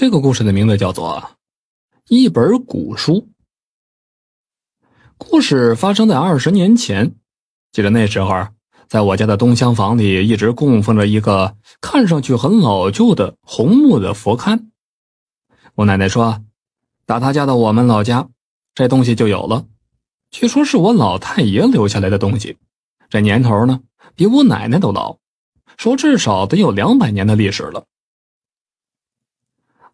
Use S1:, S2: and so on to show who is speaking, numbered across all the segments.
S1: 这个故事的名字叫做《一本古书》。故事发生在二十年前，记得那时候，在我家的东厢房里一直供奉着一个看上去很老旧的红木的佛龛。我奶奶说，打她嫁到我们老家，这东西就有了。据说是我老太爷留下来的东西，这年头呢，比我奶奶都老，说至少得有两百年的历史了。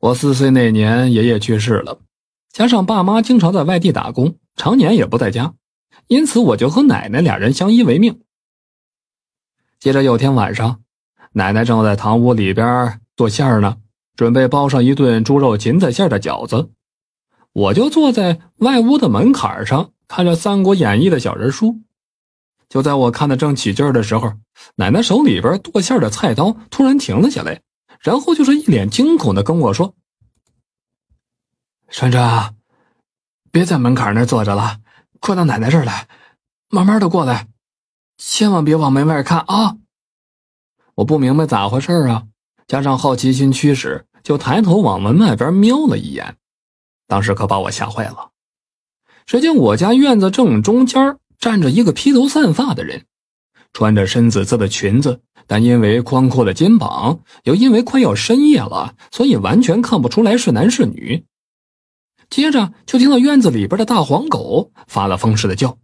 S1: 我四岁那年，爷爷去世了，加上爸妈经常在外地打工，常年也不在家，因此我就和奶奶俩人相依为命。接着有天晚上，奶奶正在堂屋里边做馅儿呢，准备包上一顿猪肉芹菜馅的饺子，我就坐在外屋的门槛上看着《三国演义》的小人书。就在我看的正起劲的时候，奶奶手里边剁馅的菜刀突然停了下来。然后就是一脸惊恐的跟我说：“顺着，别在门槛那坐着了，快到奶奶这儿来，慢慢的过来，千万别往门外看啊！”我不明白咋回事啊，加上好奇心驱使，就抬头往门外边瞄了一眼，当时可把我吓坏了。只见我家院子正中间站着一个披头散发的人，穿着深紫色的裙子。但因为宽阔的肩膀，又因为快要深夜了，所以完全看不出来是男是女。接着就听到院子里边的大黄狗发了疯似的叫，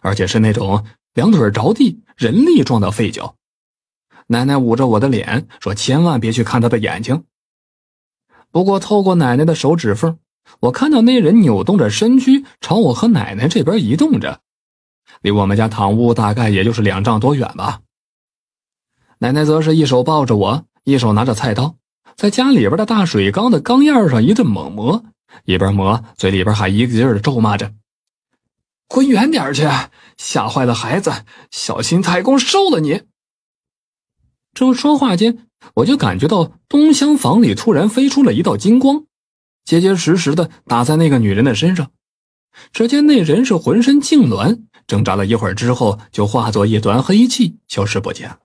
S1: 而且是那种两腿着地、人力撞到废脚。奶奶捂着我的脸说：“千万别去看他的眼睛。”不过透过奶奶的手指缝，我看到那人扭动着身躯朝我和奶奶这边移动着，离我们家堂屋大概也就是两丈多远吧。奶奶则是一手抱着我，一手拿着菜刀，在家里边的大水缸的缸沿上一顿猛磨，一边磨嘴里边还一个劲儿的咒骂着：“滚远点去，吓坏了孩子，小心太公收了你！”正说话间，我就感觉到东厢房里突然飞出了一道金光，结结实实的打在那个女人的身上。只见那人是浑身痉挛，挣扎了一会儿之后，就化作一团黑气，消失不见了。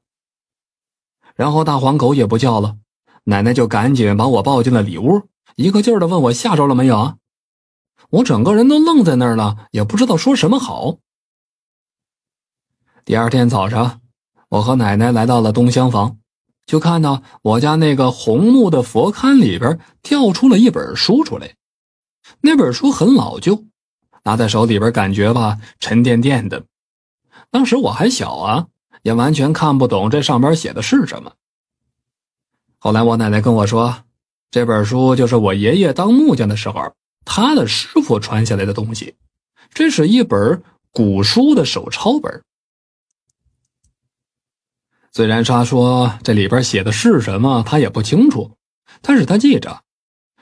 S1: 然后大黄狗也不叫了，奶奶就赶紧把我抱进了里屋，一个劲儿的问我吓着了没有啊？我整个人都愣在那儿了，也不知道说什么好。第二天早上，我和奶奶来到了东厢房，就看到我家那个红木的佛龛里边跳出了一本书出来，那本书很老旧，拿在手里边感觉吧沉甸甸的。当时我还小啊。也完全看不懂这上边写的是什么。后来我奶奶跟我说，这本书就是我爷爷当木匠的时候，他的师傅传下来的东西。这是一本古书的手抄本。虽然他说这里边写的是什么，他也不清楚，但是他记着，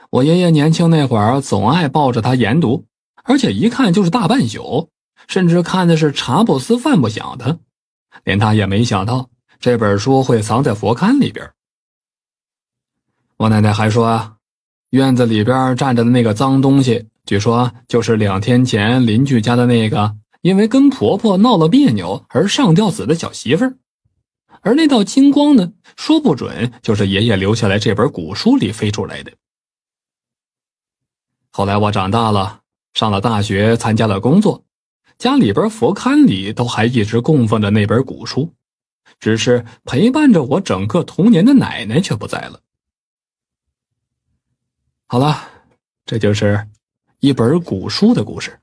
S1: 我爷爷年轻那会儿总爱抱着他研读，而且一看就是大半宿，甚至看的是茶不思饭不想的。连他也没想到这本书会藏在佛龛里边。我奶奶还说，院子里边站着的那个脏东西，据说就是两天前邻居家的那个因为跟婆婆闹了别扭而上吊死的小媳妇儿。而那道金光呢，说不准就是爷爷留下来这本古书里飞出来的。后来我长大了，上了大学，参加了工作。家里边佛龛里都还一直供奉着那本古书，只是陪伴着我整个童年的奶奶却不在了。好了，这就是一本古书的故事。